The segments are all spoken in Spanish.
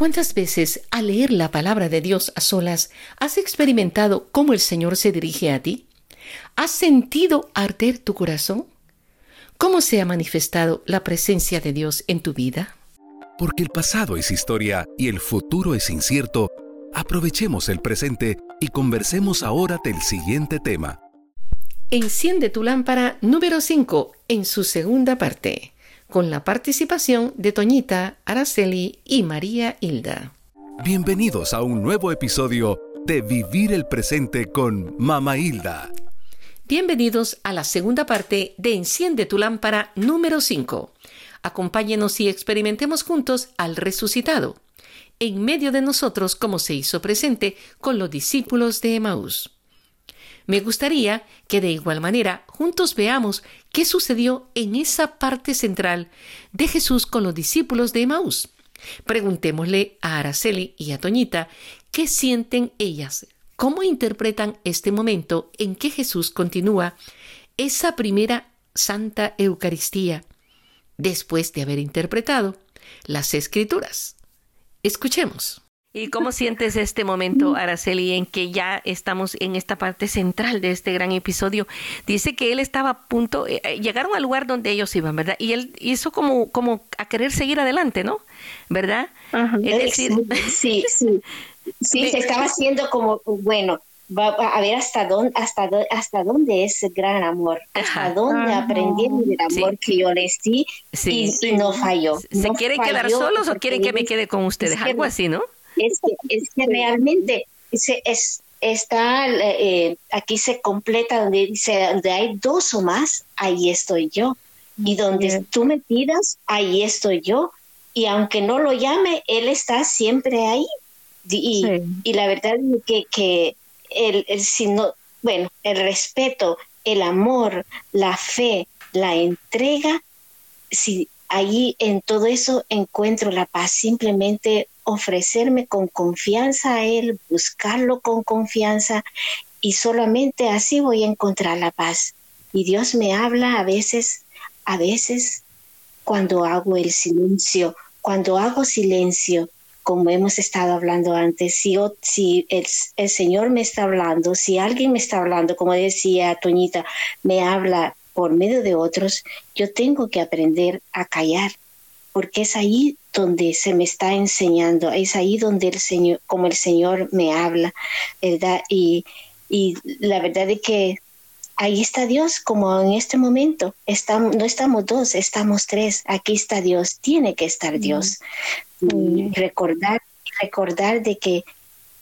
¿Cuántas veces al leer la palabra de Dios a solas has experimentado cómo el Señor se dirige a ti? ¿Has sentido arder tu corazón? ¿Cómo se ha manifestado la presencia de Dios en tu vida? Porque el pasado es historia y el futuro es incierto, aprovechemos el presente y conversemos ahora del siguiente tema. Enciende tu lámpara número 5 en su segunda parte, con la participación de Toñita, Araceli y María Hilda. Bienvenidos a un nuevo episodio de Vivir el Presente con Mama Hilda. Bienvenidos a la segunda parte de Enciende tu lámpara número 5. Acompáñenos y experimentemos juntos al resucitado, en medio de nosotros como se hizo presente con los discípulos de Emaús. Me gustaría que de igual manera juntos veamos qué sucedió en esa parte central de Jesús con los discípulos de Emaús. Preguntémosle a Araceli y a Toñita qué sienten ellas ¿Cómo interpretan este momento en que Jesús continúa esa primera Santa Eucaristía después de haber interpretado las Escrituras? Escuchemos. ¿Y cómo sientes este momento, Araceli, en que ya estamos en esta parte central de este gran episodio? Dice que él estaba a punto, eh, eh, llegaron al lugar donde ellos iban, ¿verdad? Y él hizo como, como a querer seguir adelante, ¿no? ¿Verdad? decir, sí, sí. Sí, se estaba haciendo como, bueno, va a ver hasta dónde, hasta, hasta dónde es el gran amor, hasta dónde aprendí el amor que yo les di y, no falló. ¿Se quieren quedar solos o quieren que me quede con ustedes? Algo así, ¿no? Es que, es que realmente se, es, está, eh, aquí se completa donde dice, donde hay dos o más, ahí estoy yo. Y donde tú me pidas, ahí estoy yo. Y aunque no lo llame, Él está siempre ahí. Y, y la verdad es que, que el, el, bueno, el respeto, el amor, la fe, la entrega, si allí en todo eso encuentro la paz, simplemente ofrecerme con confianza a Él, buscarlo con confianza y solamente así voy a encontrar la paz. Y Dios me habla a veces, a veces cuando hago el silencio, cuando hago silencio, como hemos estado hablando antes, si, el, el, Señor me está hablando, si alguien me está hablando, como decía Toñita, me habla por medio de otros, yo tengo que aprender a callar, porque es ahí donde se me está enseñando, es ahí donde el Señor, como el Señor me habla, ¿verdad? Y, y la verdad es que ahí está Dios, como en este momento. Estamos, no estamos dos, estamos tres. Aquí está Dios, tiene que estar Dios. Y recordar, recordar de que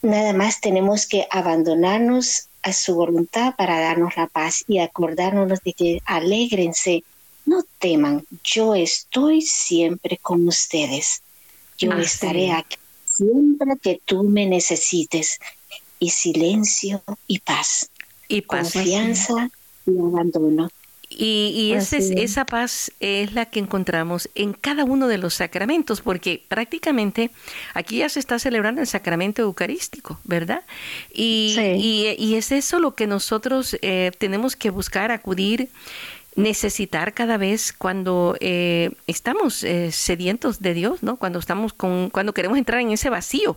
nada más tenemos que abandonarnos a su voluntad para darnos la paz y acordarnos de que alégrense, no teman, yo estoy siempre con ustedes. Yo estaré aquí siempre que tú me necesites. Y silencio y paz y paz. Confianza y abandono. Y, esa paz es la que encontramos en cada uno de los sacramentos, porque prácticamente aquí ya se está celebrando el sacramento eucarístico, ¿verdad? Y, y, es eso lo que nosotros eh, tenemos que buscar, acudir necesitar cada vez cuando eh, estamos eh, sedientos de Dios, ¿no? Cuando estamos con, cuando queremos entrar en ese vacío,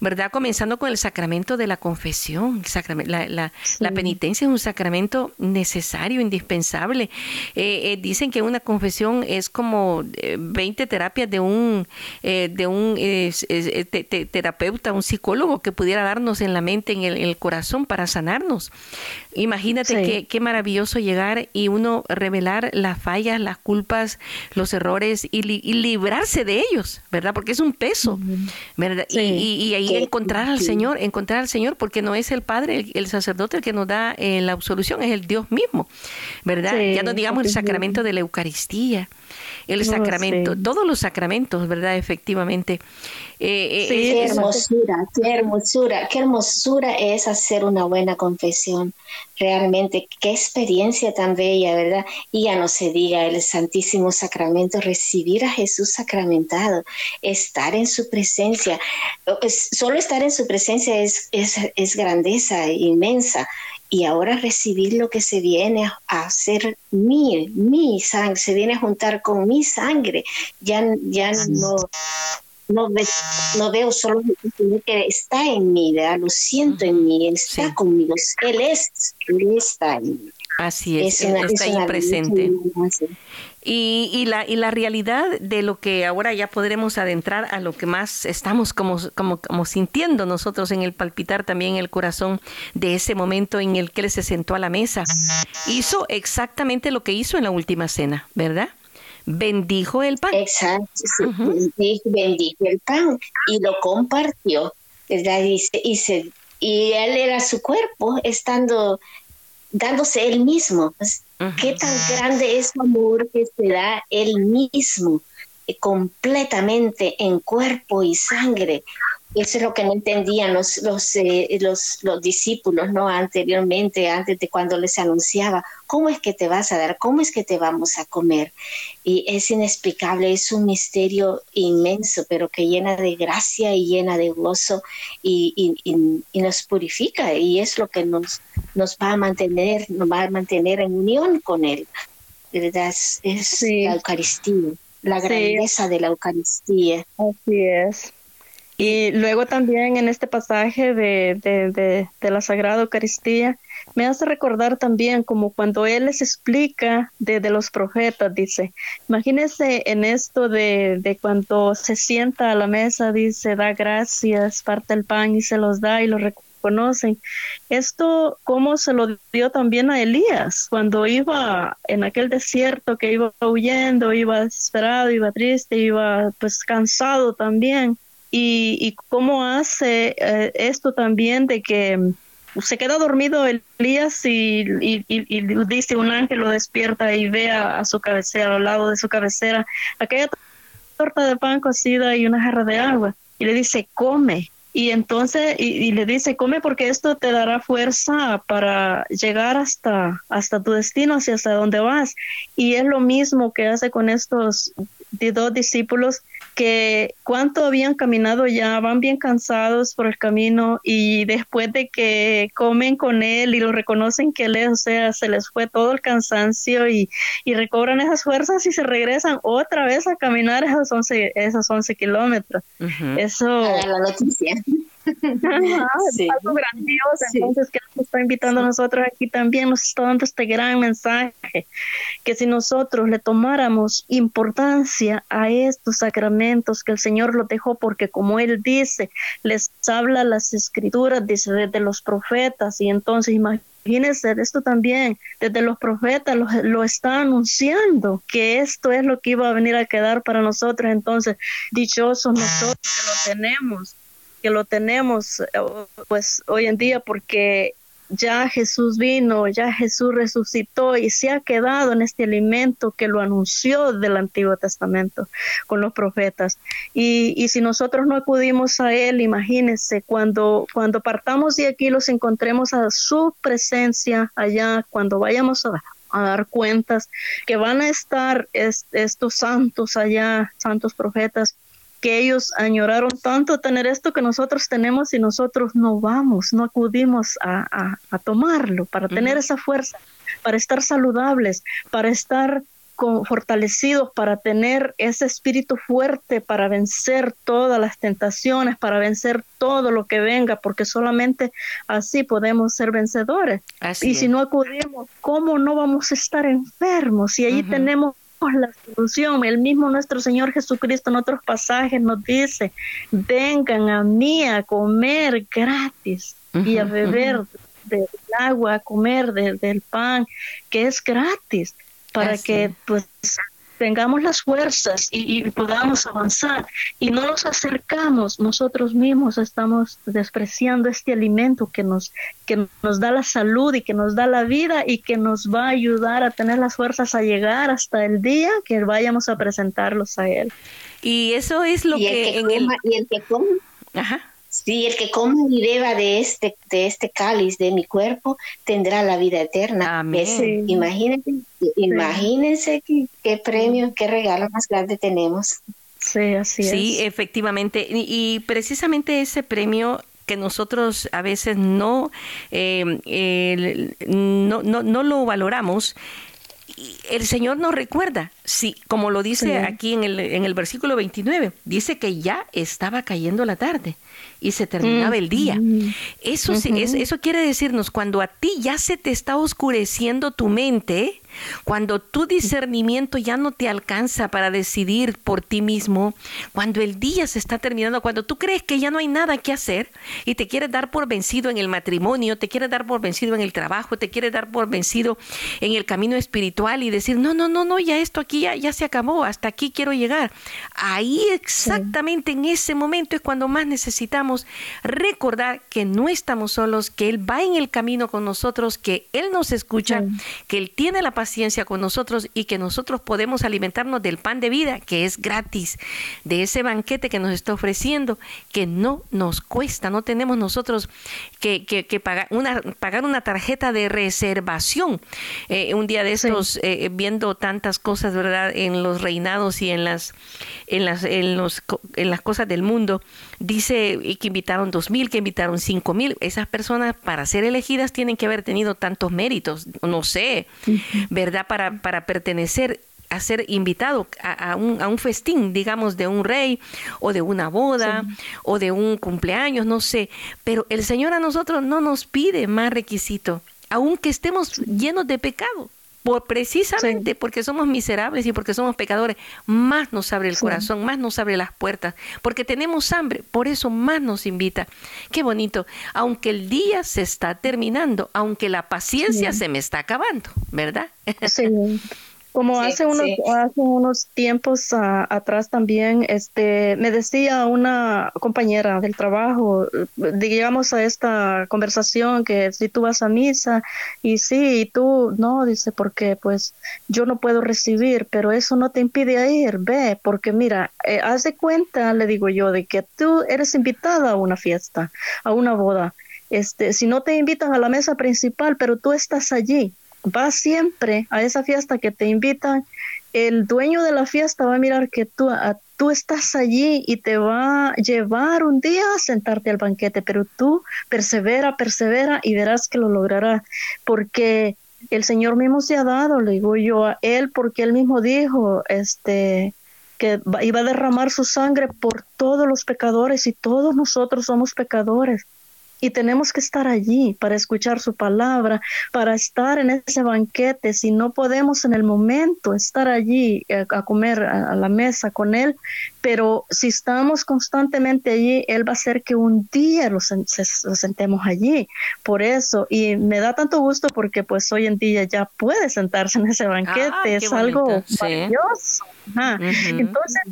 ¿verdad? Comenzando con el sacramento de la confesión, la, la, la, penitencia es un sacramento necesario, indispensable. Eh, dicen que una confesión es como 20 terapias de un de un terapeuta, un psicólogo que pudiera darnos en la mente, en el, corazón para sanarnos. Imagínate qué, qué maravilloso llegar y uno revelar las fallas, las culpas, los errores y, librarse de ellos, ¿verdad? Porque es un peso, ¿verdad? y, ahí encontrar al Señor, encontrar al Señor, porque no es el Padre, el, sacerdote el que nos da eh, la absolución, es el Dios mismo, ¿verdad? ya no digamos el sacramento de la Eucaristía el sacramento, todos los sacramentos, ¿verdad? Efectivamente. Eh, eh qué hermosura, qué hermosura, qué hermosura es hacer una buena confesión. Realmente, qué experiencia tan bella, ¿verdad? Y ya no se diga el Santísimo Sacramento, recibir a Jesús sacramentado, estar en su presencia. Solo estar en su presencia es, es, es grandeza inmensa y ahora recibir lo que se viene a hacer mi, mi sangre, se viene a juntar con mi sangre. Ya, ya no, no, no veo solo que está en mí, ¿verdad? lo siento en mí, está conmigo, Él es, Él está en mí. Así es, está ahí presente. Y, y, la, y la realidad de lo que ahora ya podremos adentrar a lo que más estamos como, como, como sintiendo nosotros en el palpitar también el corazón de ese momento en el que él se sentó a la mesa. Hizo exactamente lo que hizo en la última cena, ¿verdad? bendijo el pan. Exacto, bendijo el pan y lo compartió, ¿verdad? Y, y, y él era su cuerpo, estando, dándose él mismo. Pues, ¿Qué tan grande es el amor que se da él mismo, eh, completamente en cuerpo y sangre? Eso es lo que no entendían los, los, eh, los, los, discípulos, ¿no? Anteriormente, antes de cuando les anunciaba, ¿cómo es que te vas a dar? ¿Cómo es que te vamos a comer? Y es inexplicable, es un misterio inmenso, pero que llena de gracia y llena de gozo y, y, nos purifica y es lo que nos, nos va a mantener, nos va a mantener en unión con Él. Es, es la Eucaristía, la grandeza de la Eucaristía. Así es. Y luego también en este pasaje de, de, de, la Sagrada Eucaristía me hace recordar también como cuando Él les explica de, los profetas, dice, imagínense en esto de, cuando se sienta a la mesa, dice, da gracias, parte el pan y se los da y lo reconocen. Esto, como se lo dio también a Elías, cuando iba en aquel desierto que iba huyendo, iba desesperado, iba triste, iba pues cansado también y, cómo hace eh, esto también de que se queda dormido Elías y, y, y, dice un ángel lo despierta y ve a, su cabecera, al lado de su cabecera, aquella torta de pan cocida y una jarra de agua. Y le dice, come. Y entonces, y, le dice, come porque esto te dará fuerza para llegar hasta, hasta tu destino, hacia hasta donde vas. Y es lo mismo que hace con estos dos discípulos que cuánto habían caminado ya, van bien cansados por el camino y después de que comen con él y lo reconocen que él es, o sea, se les fue todo el cansancio y, y recobran esas fuerzas y se regresan otra vez a caminar esos 11, esos 11 kilómetros. Eso... la noticia. Sí. algo grandioso, entonces que nos está invitando a nosotros aquí también, nos está dando este gran mensaje, que si nosotros le tomáramos importancia a estos sacramentos que el Señor los dejó, porque como Él dice, les habla las escrituras, dice desde los profetas, y entonces Imagínense, esto también, desde los profetas lo, lo está anunciando, que esto es lo que iba a venir a quedar para nosotros. Entonces, dichosos nosotros que lo tenemos, que lo tenemos eh, pues hoy en día porque ya Jesús vino, ya Jesús resucitó y se ha quedado en este alimento que lo anunció del Antiguo Testamento con los profetas. Y, y si nosotros no acudimos a Él, imagínense, cuando, cuando partamos de aquí los encontremos a su presencia allá, cuando vayamos a, dar cuentas, que van a estar estos santos allá, santos profetas, que ellos añoraron tanto tener esto que nosotros tenemos y nosotros no vamos, no acudimos a, tomarlo para tener esa fuerza, para estar saludables, para estar fortalecidos, para tener ese espíritu fuerte, para vencer todas las tentaciones, para vencer todo lo que venga, porque solamente así podemos ser vencedores. y si no acudimos, ¿cómo no vamos a estar enfermos? Y ahí tenemos la solución. El mismo nuestro Señor Jesucristo en otros pasajes nos dice, vengan a mí a comer gratis y a beber del agua, a comer del pan, que es gratis, para que pues tengamos las fuerzas y, podamos avanzar y no nos acercamos, nosotros mismos estamos despreciando este alimento que nos, que nos da la salud y que nos da la vida y que nos va a ayudar a tener las fuerzas a llegar hasta el día que vayamos a presentarlos a Él. Y eso es lo que, en el... Y el que come, Ajá. Sí, el que come y beba de este, de este cáliz de mi cuerpo tendrá la vida eterna. Amén. imagínense, imagínense qué, premio, qué regalo más grande tenemos. Sí, así sí, efectivamente. Y, precisamente ese premio que nosotros a veces no, eh, no, no, no lo valoramos el Señor nos recuerda, sí, como lo dice aquí en el, en el versículo 29, dice que ya estaba cayendo la tarde y se terminaba el día. Eso, eso quiere decirnos, cuando a ti ya se te está oscureciendo tu mente, cuando tu discernimiento ya no te alcanza para decidir por ti mismo, cuando el día se está terminando, cuando tú crees que ya no hay nada que hacer y te quieres dar por vencido en el matrimonio, te quieres dar por vencido en el trabajo, te quieres dar por vencido en el camino espiritual y decir, no, no, no, no, ya esto aquí ya, ya se acabó, hasta aquí quiero llegar. Ahí exactamente en ese momento es cuando más necesitamos recordar que no estamos solos, que Él va en el camino con nosotros, que Él nos escucha, que Él tiene la paciencia con nosotros y que nosotros podemos alimentarnos del pan de vida, que es gratis, de ese banquete que nos está ofreciendo, que no nos cuesta, no tenemos nosotros que, que, pagar, una, pagar una tarjeta de reservación. Eh, un día de estos, eh, viendo tantas cosas, ¿verdad?, en los reinados y en las, en las, en los, en las cosas del mundo, dice que invitaron dos mil, que invitaron cinco mil. Esas personas para ser elegidas tienen que haber tenido tantos méritos, no sé, ¿verdad? Para, para pertenecer a ser invitado a, un, a, un, festín, digamos, de un rey o de una boda o de un cumpleaños, no sé. Pero el Señor a nosotros no nos pide más requisito, aunque estemos llenos de pecado. Por, precisamente porque somos miserables y porque somos pecadores, más nos abre el corazón, más nos abre las puertas, porque tenemos hambre, por eso más nos invita. Qué bonito, aunque el día se está terminando, aunque la paciencia se me está acabando, ¿verdad? Sí. Como hace unos hace unos tiempos atrás también, este, me decía una compañera del trabajo, digamos a esta conversación que si tú vas a misa y sí, y tú no, dice porque pues yo no puedo recibir, pero eso no te impide ir, ve, porque mira, eh, haz de cuenta, le digo yo, de que tú eres invitada a una fiesta, a una boda. Este, si no te invitan a la mesa principal, pero tú estás allí, vas siempre a esa fiesta que te invitan, el dueño de la fiesta va a mirar que tú, tú estás allí y te va a llevar un día a sentarte al banquete, pero tú persevera, persevera y verás que lo lograrás, porque el Señor mismo se ha dado, le digo yo a Él, porque Él mismo dijo, este, que iba a derramar su sangre por todos los pecadores y todos nosotros somos pecadores y tenemos que estar allí para escuchar su palabra, para estar en ese banquete. Si no podemos en el momento estar allí eh, a comer a, la mesa con Él, pero si estamos constantemente allí, Él va a hacer que un día lo sentemos allí. Por eso, y me da tanto gusto porque pues hoy en día ya puede sentarse en ese banquete, ah, es algo maravilloso. Entonces,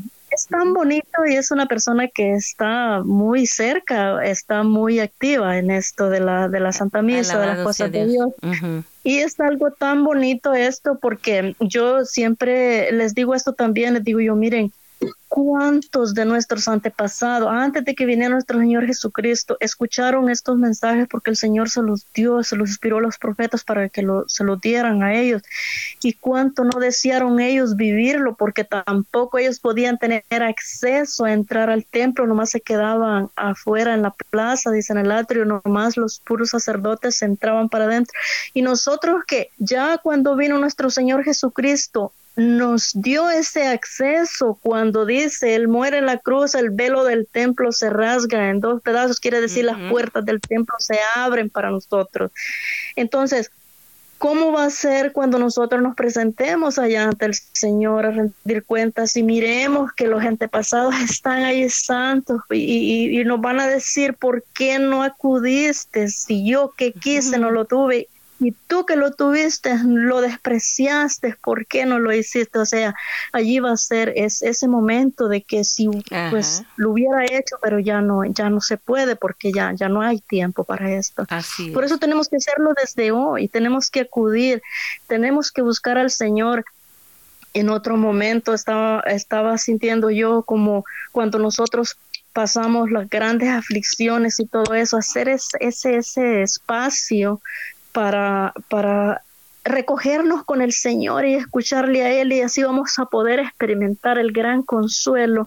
es tan bonito y es una persona que está muy cerca, está muy activa en esto de la, de la Santa Misa, de las cosas de Dios. Y es algo tan bonito esto porque yo siempre les digo esto también, les digo yo, miren, ¿Cuántos de nuestros antepasados, antes de que viniera nuestro Señor Jesucristo, escucharon estos mensajes porque el Señor se los dio, se los inspiró a los profetas para que se los dieran a ellos? ¿Y cuánto no desearon ellos vivirlo porque tampoco ellos podían tener acceso a entrar al templo, nomás se quedaban afuera en la plaza, dicen el atrio, nomás los puros sacerdotes entraban para adentro. Y nosotros que ya cuando vino nuestro Señor Jesucristo, nos dio ese acceso cuando dice, Él muere en la cruz, el velo del templo se rasga en dos pedazos, quiere decir las puertas del templo se abren para nosotros. Entonces, ¿cómo va a ser cuando nosotros nos presentemos allá ante el Señor a rendir cuentas y miremos que los antepasados están ahí santos y, nos van a decir, ¿por qué no acudiste? Si yo que quise no lo tuve y tú que lo tuviste, lo despreciaste, ¿por qué no lo hiciste? O sea, allí va a ser es, ese momento de que si pues lo hubiera hecho, pero ya no, ya no se puede porque ya, ya no hay tiempo para esto. Por eso tenemos que hacerlo desde hoy, tenemos que acudir, tenemos que buscar al Señor en otro momento estaba, estaba sintiendo yo como cuando nosotros pasamos las grandes aflicciones y todo eso, hacer ese, ese, ese espacio para, para recogernos con el Señor y escucharle a Él y así vamos a poder experimentar el gran consuelo,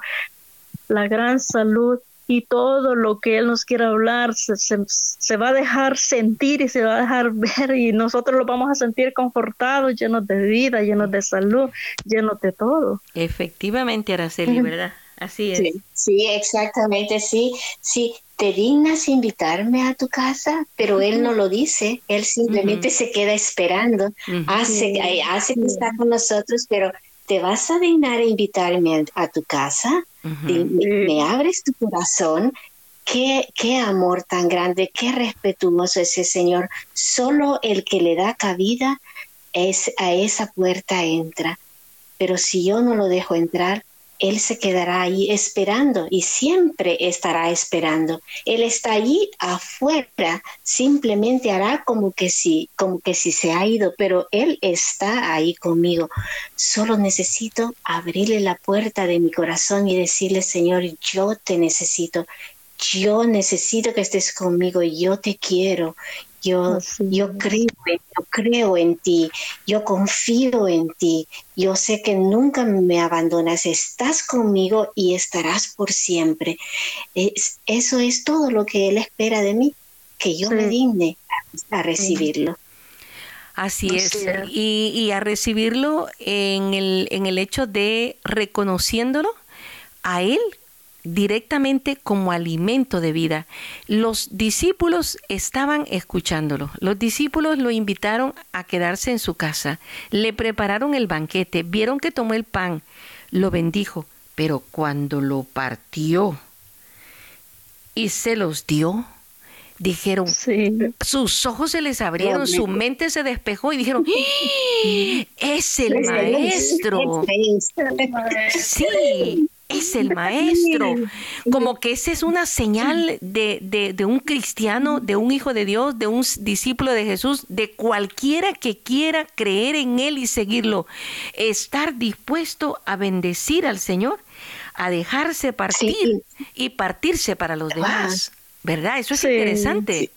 la gran salud y todo lo que Él nos quiera hablar se, se, va a dejar sentir y se va a dejar ver y nosotros lo vamos a sentir confortados, llenos de vida, llenos de salud, llenos de todo. Efectivamente, Araceli, ¿verdad? Así es. Sí, exactamente, sí, sí. Te dignas invitarme a tu casa, pero él no lo dice, él simplemente se queda esperando, hace, hace que está con nosotros, pero ¿te vas a dignar a invitarme a, tu casa? me, abres tu corazón? Qué, qué amor tan grande, qué respetuoso ese Señor. Solo el que le da cabida es, a esa puerta entra. Pero si yo no lo dejo entrar, él se quedará ahí esperando y siempre estará esperando. Él está allí afuera, simplemente hará como que sí, como que si se ha ido, pero Él está ahí conmigo. Solo necesito abrirle la puerta de mi corazón y decirle, Señor, yo te necesito. Yo necesito que estés conmigo, yo te quiero, yo, yo, creo, yo creo en ti, yo confío en ti, yo sé que nunca me abandonas, estás conmigo y estarás por siempre. eso es todo lo que Él espera de mí, que yo me digne a, recibirlo. Así es, y, y, a recibirlo en el, en el hecho de reconociéndolo a Él directamente como alimento de vida. Los discípulos estaban escuchándolo. Los discípulos lo invitaron a quedarse en su casa. Le prepararon el banquete. Vieron que tomó el pan. Lo bendijo. Pero cuando lo partió y se los dio, dijeron, sus ojos se les abrieron, su mente se despejó y dijeron, ¡Ah! es el maestro. Sí, es el maestro. Como que esa es una señal de, de, un cristiano, de un hijo de Dios, de un discípulo de Jesús, de cualquiera que quiera creer en Él y seguirlo. Estar dispuesto a bendecir al Señor, a dejarse partir y partirse para los demás. ¿Verdad? Eso es interesante.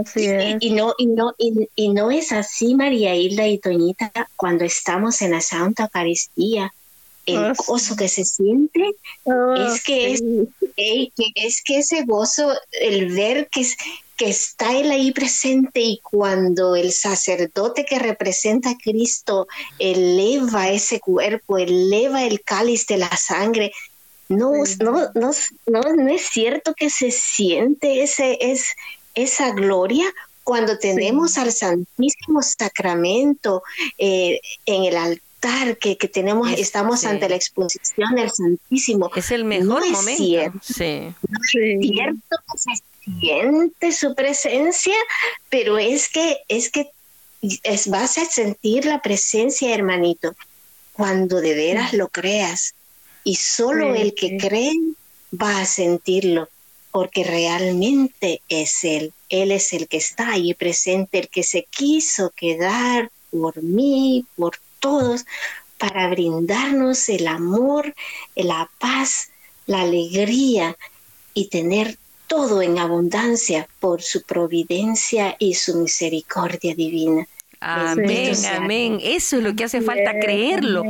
Así es. Y, no, y, no, y, no es así, María Hilda y Toñita, cuando estamos en la Santa Eucaristía el ah, gozo que se siente ah, es que es, es que ese gozo el ver que que está él ahí presente y cuando el sacerdote que representa a Cristo eleva ese cuerpo, eleva el cáliz de la sangre, no, no, no, no, es cierto que se siente ese, es, esa gloria cuando tenemos al Santísimo Sacramento eh, en el altar que, que tenemos, estamos ante la exposición del Santísimo. Es el mejor momento. Cierto, sí. No es cierto que se siente su presencia, pero es que, es que es, vas a sentir la presencia, hermanito, cuando de veras lo creas. Y solo el que cree va a sentirlo, porque realmente es Él. Él es el que está ahí presente, el que se quiso quedar por mí, por todos para brindarnos el amor, la paz, la alegría y tener todo en abundancia por su providencia y su misericordia divina. Amén, amén. Eso es lo que hace falta creerlo.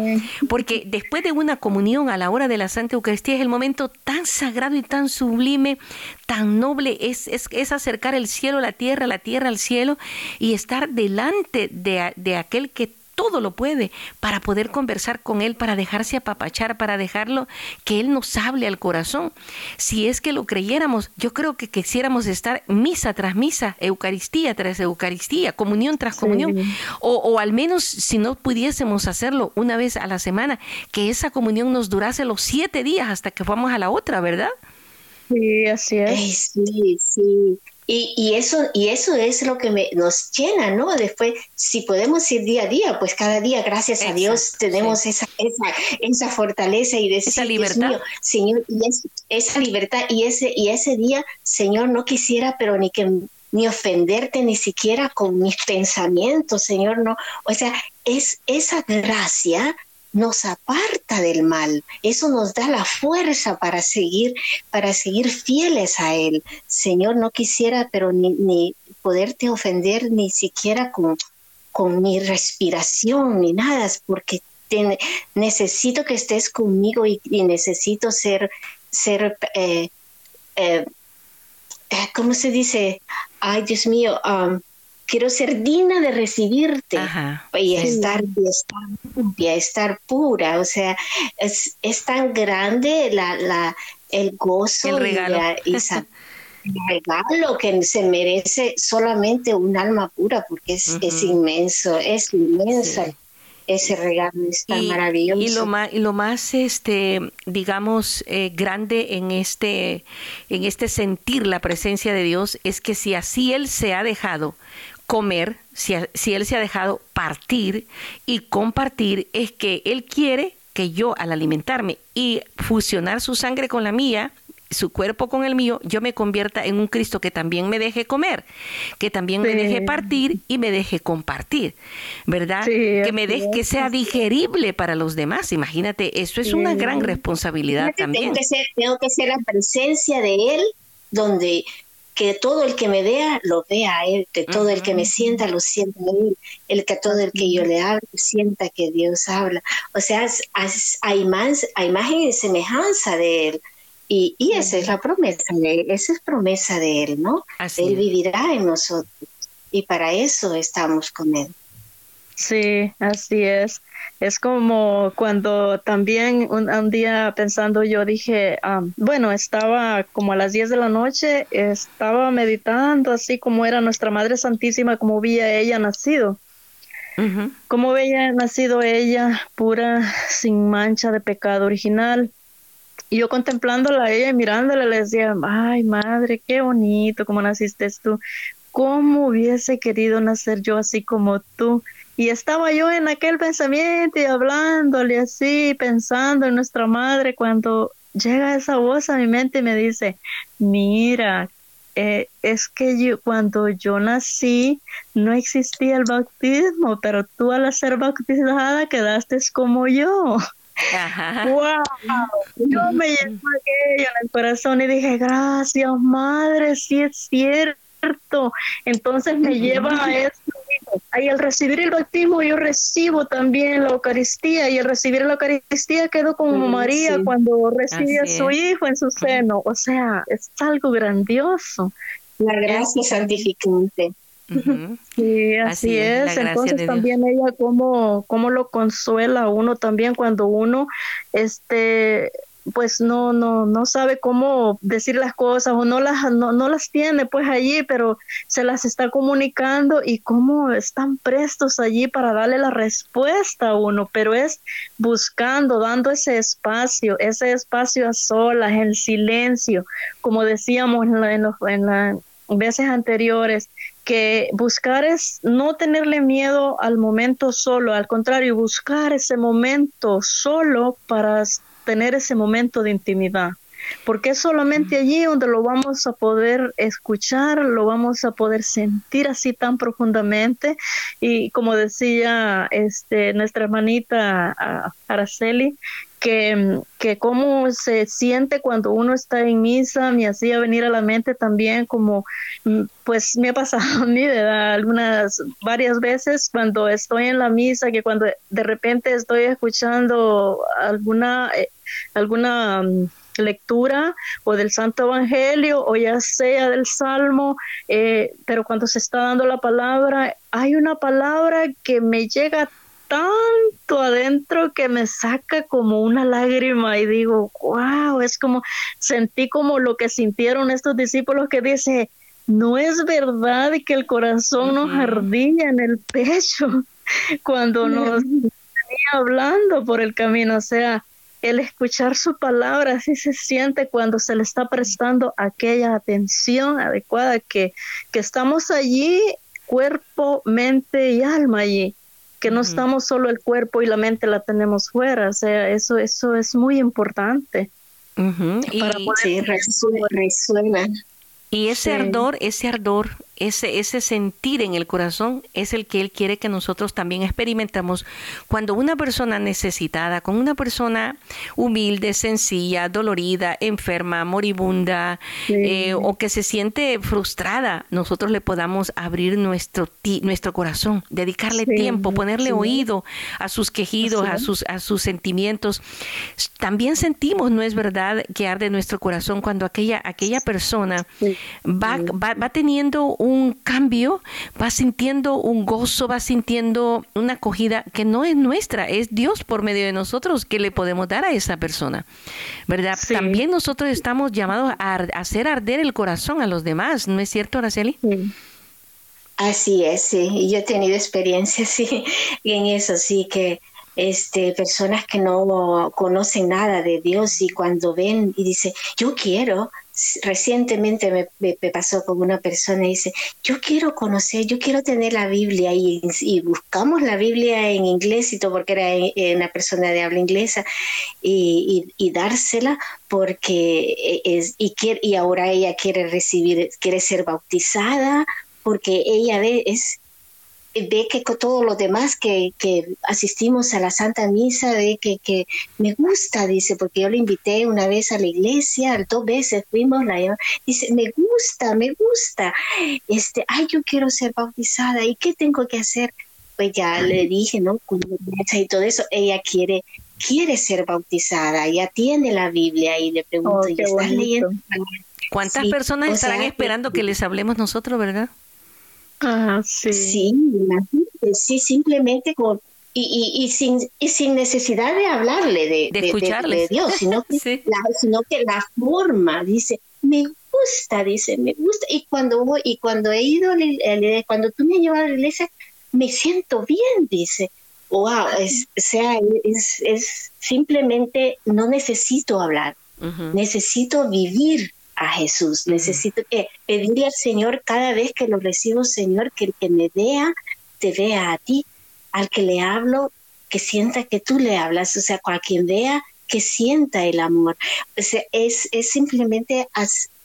Porque después de una comunión a la hora de la Santa Eucaristía es el momento tan sagrado y tan sublime, tan noble, es, es, acercar el cielo a la tierra, la tierra al cielo y estar delante de, de aquel que todo lo puede para poder conversar con Él, para dejarse apapachar, para dejarlo que Él nos hable al corazón. Si es que lo creyéramos, yo creo que quisiéramos estar misa tras misa, Eucaristía tras Eucaristía, comunión tras comunión, o, o al menos si no pudiésemos hacerlo una vez a la semana, que esa comunión nos durase los siete días hasta que fuéramos a la otra, ¿verdad? Sí, así es. sí, sí. Y, y, eso, y eso es lo que me, nos llena, ¿no? Después, si podemos ir día a día, pues cada día, gracias a Dios, tenemos esa, esa, esa, fortaleza y decir, esa libertad. Señor, y esa libertad y ese, y ese día, Señor, no quisiera, pero ni que ni ofenderte ni siquiera con mis pensamientos, Señor, no. O sea, es esa gracia nos aparta del mal. Eso nos da la fuerza para seguir, para seguir fieles a Él. Señor, no quisiera, pero ni, poderte ofender ni siquiera con, con mi respiración ni nada, porque necesito que estés conmigo y, necesito ser, ser eh, eh, eh, ¿cómo se dice? Ay, Dios mío, um, quiero ser digna de recibirte y, estar, y, estar, pura. O sea, es, es tan grande la, la, el gozo el regalo. y, el regalo que se merece solamente un alma pura, porque es, es inmenso, es inmenso ese regalo es tan maravilloso. Y lo más, y lo más este, digamos, eh, grande en este, en este sentir la presencia de Dios es que si así Él se ha dejado comer, si, si Él se ha dejado partir y compartir, es que Él quiere que yo al alimentarme y fusionar su sangre con la mía, su cuerpo con el mío, yo me convierta en un Cristo que también me deje comer, que también me deje partir y me deje compartir, ¿verdad? que me deje que sea digerible para los demás. Imagínate, eso es una gran responsabilidad también. Tengo que, ser, tengo que ser la presencia de Él donde que todo el que me vea lo vea a él, que todo el que me sienta lo sienta a él, el que todo el que yo le hable sienta que Dios habla. O sea, hay, más, hay imagen y semejanza de él. Y, y esa es la promesa, de, esa es promesa de Él, ¿no? él vivirá en nosotros y para eso estamos con Él. Sí, así es. Es como cuando también un, día pensando yo dije, ah, bueno, estaba como a las 10 de la noche, estaba meditando así como era nuestra Madre Santísima, como veía ella nacido. Como veía nacido ella, pura, sin mancha de pecado original. Y yo contemplándola a ella y mirándola le decía, ay madre, qué bonito como naciste tú. ¿Cómo hubiese querido nacer yo así como tú? Y estaba yo en aquel pensamiento y hablándole así, pensando en nuestra madre, cuando llega esa voz a mi mente y me dice, mira, eh, es que yo, cuando yo nací no existía el bautismo, pero tú al ser bautizada quedaste como yo. ¡Wow! Yo me llevo aquello en el corazón y dije, gracias, madre, sí es cierto. Entonces me lleva a eso. Y al recibir el bautismo, yo recibo también la Eucaristía. Y al recibir la Eucaristía, quedo como María cuando recibe a su hijo en su seno. O sea, es algo grandioso. La gracia santificante. Sí, así, es. Entonces también ella como cómo lo consuela a uno también cuando uno este pues no no no sabe cómo decir las cosas o no las no, no las tiene pues allí pero se las está comunicando y cómo están prestos allí para darle la respuesta a uno pero es buscando dando ese espacio ese espacio a solas el silencio como decíamos en, la, en, en las veces anteriores que buscar es no tenerle miedo al momento solo, al contrario, buscar ese momento solo para tener ese momento de intimidad. Porque es solamente allí donde lo vamos a poder escuchar, lo vamos a poder sentir así tan profundamente. Y como decía este, nuestra hermanita Araceli, que, que cómo se siente cuando uno está en misa, me hacía venir a la mente también como, mm, pues me ha pasado a mí de algunas, varias veces cuando estoy en la misa, que cuando de repente estoy escuchando alguna, eh, alguna mm, lectura o del Santo Evangelio o ya sea del Salmo, eh, pero cuando se está dando la palabra, hay una palabra que me llega tanto adentro que me saca como una lágrima y digo, wow, es como, sentí como lo que sintieron estos discípulos que dice, no es verdad que el corazón nos ardía en el pecho cuando nos venía hablando por el camino, o sea, el escuchar su palabra así se siente cuando se le está prestando aquella atención adecuada que, que estamos allí, cuerpo, mente y alma allí que no estamos solo el cuerpo y la mente la tenemos fuera, o sea, eso, eso es muy importante. y, sí, resuena, Y ese ardor, ese ardor ese, ese sentir en el corazón es el que Él quiere que nosotros también experimentamos cuando una persona necesitada, con una persona humilde, sencilla, dolorida, enferma, moribunda eh, o que se siente frustrada, nosotros le podamos abrir nuestro, nuestro corazón, dedicarle tiempo, ponerle oído a sus quejidos, a sus, a sus sentimientos. También sentimos, ¿no es verdad?, que arde nuestro corazón cuando aquella, aquella persona va, va, va teniendo un cambio, va sintiendo un gozo, va sintiendo una acogida que no es nuestra, es Dios por medio de nosotros que le podemos dar a esa persona. ¿Verdad? También nosotros estamos llamados a hacer arder el corazón a los demás, ¿no es cierto, Araceli? Así es, sí. Yo he tenido experiencia sí, en eso, sí, que este, personas que no conocen nada de Dios y cuando ven y dice, yo quiero, recientemente me, pasó con una persona y dice, yo quiero conocer, yo quiero tener la Biblia y, buscamos la Biblia en inglés y todo porque era una persona de habla inglesa y, dársela porque es, y, quiere, y ahora ella quiere recibir, quiere ser bautizada porque ella es ve que con todos los demás que, asistimos a la Santa Misa, ve que, que, me gusta, dice, porque yo le invité una vez a la iglesia, dos veces fuimos, la dice, me gusta, me gusta, este, ay, yo quiero ser bautizada, ¿y qué tengo que hacer? Pues ya le dije, ¿no? Y todo eso, ella quiere quiere ser bautizada, ya tiene la Biblia y le pregunto, oh, ¿y estás leyendo? ¿Cuántas personas estarán esperando que les hablemos nosotros, verdad? Ah, sí. Sí, simplemente con, y, y, sin, y sin necesidad de hablarle de, de, Dios, sino que, la, sino que la forma, dice, me gusta, dice, me gusta. Y cuando, y cuando he ido, cuando tú me llevas a la iglesia, me siento bien, dice. Wow, es, o sea, es, es simplemente no necesito hablar, necesito vivir a Jesús. Necesito que pedirle al Señor cada vez que lo recibo, Señor, que el que me vea, te vea a ti. Al que le hablo, que sienta que tú le hablas. O sea, a quien vea, que sienta el amor. O sea, es, es simplemente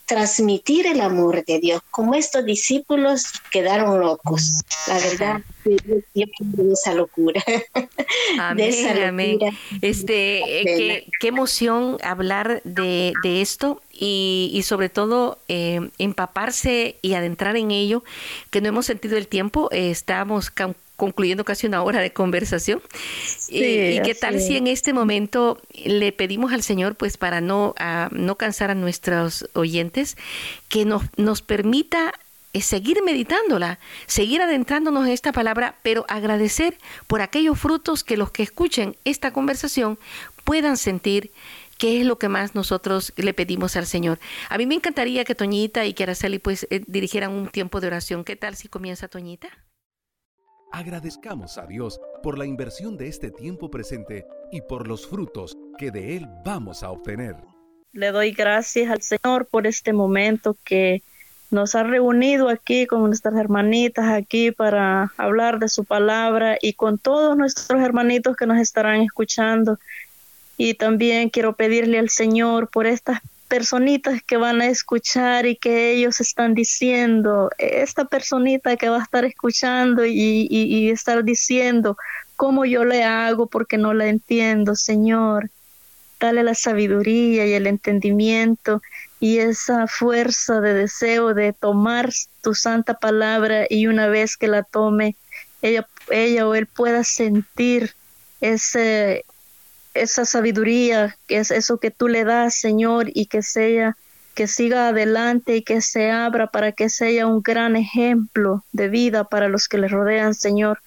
transmitir el amor de Dios. Como estos discípulos quedaron locos, la verdad, yo de esa locura. Amén, Este, eh, qué, emoción hablar de, esto y, sobre todo eh, empaparse y adentrar en ello, que no hemos sentido el tiempo, eh, estamos concluyendo casi una hora de conversación. y, qué tal si en este momento le pedimos al Señor, pues para no, no cansar a nuestros oyentes, que nos, nos permita eh, seguir meditándola, seguir adentrándonos en esta palabra, pero agradecer por aquellos frutos que los que escuchen esta conversación puedan sentir que es lo que más nosotros le pedimos al Señor. A mí me encantaría que Toñita y que Araceli pues eh, dirigieran un tiempo de oración. ¿Qué tal si comienza Toñita? Agradezcamos a Dios por la inversión de este tiempo presente y por los frutos que de Él vamos a obtener. Le doy gracias al Señor por este momento que nos ha reunido aquí con nuestras hermanitas aquí para hablar de su palabra y con todos nuestros hermanitos que nos estarán escuchando. Y también quiero pedirle al Señor por estas personitas que van a escuchar y que ellos están diciendo, esta personita que va a estar escuchando y, y, estar diciendo cómo yo le hago porque no la entiendo, Señor. Dale la sabiduría y el entendimiento y esa fuerza de deseo de tomar tu santa palabra y una vez que la tome, ella, ella o él pueda sentir ese, esa sabiduría, que es eso que tú le das, Señor, y que sea que siga adelante y que se abra para que sea un gran ejemplo de vida para los que le rodean, Señor.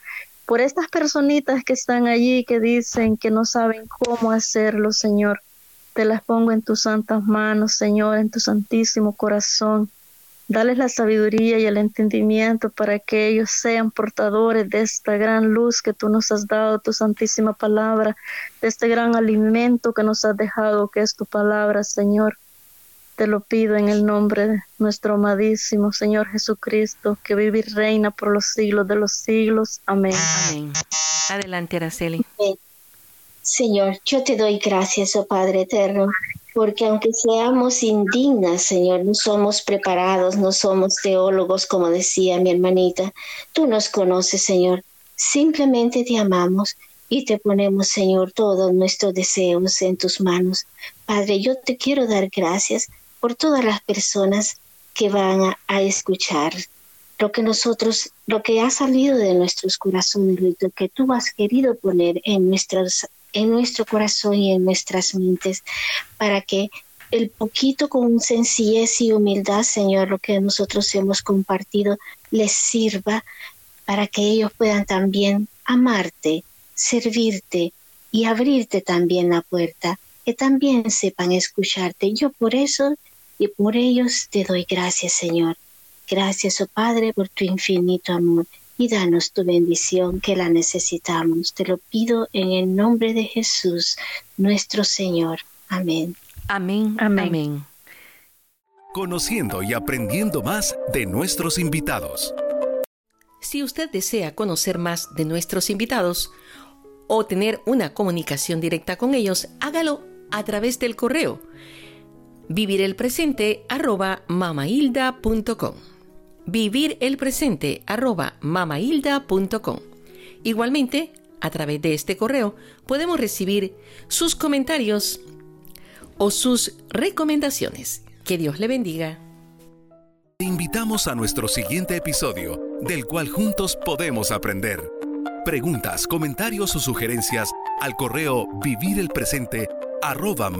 Por estas personitas que están allí que dicen que no saben cómo hacerlo, Señor, te las pongo en tus santas manos, Señor, en tu santísimo corazón. Dales la sabiduría y el entendimiento para que ellos sean portadores de esta gran luz que tú nos has dado, tu santísima palabra, de este gran alimento que nos has dejado, que es tu palabra, Señor. Te lo pido en el nombre de nuestro amadísimo Señor Jesucristo, que vive y reina por los siglos de los siglos. Amén. Amén. Adelante, Araceli. Señor, yo te doy gracias, oh Padre eterno, porque aunque seamos indignas, Señor, no somos preparados, no somos teólogos, como decía mi hermanita, tú nos conoces, Señor. Simplemente te amamos y te ponemos, Señor, todos nuestros deseos en tus manos. Padre, yo te quiero dar gracias por todas las personas que van a, escuchar lo que nosotros, lo que ha salido de nuestros corazones, lo que tú has querido poner en nuestras en nuestro corazón y en nuestras mentes, para que el poquito con sencillez y humildad, Señor, lo que nosotros hemos compartido, les sirva para que ellos puedan también amarte, servirte y abrirte también la puerta, que también sepan escucharte. Yo por eso y por ellos te doy gracias, Señor. Gracias, oh Padre, por tu infinito amor y danos tu bendición que la necesitamos. Te lo pido en el nombre de Jesús, nuestro Señor. Amén. Amén. Amén. Conociendo y aprendiendo más de nuestros invitados. Si usted desea conocer más de nuestros invitados o tener una comunicación directa con ellos, hágalo a través del correo vivirelpresente@mamahilda.com vivir el presente arroba. Igualmente, a través de este correo podemos recibir sus comentarios o sus recomendaciones. Que Dios le bendiga. Te invitamos a nuestro siguiente episodio, del cual juntos podemos aprender. Preguntas, comentarios o sugerencias al correo vivirelpresente arroba.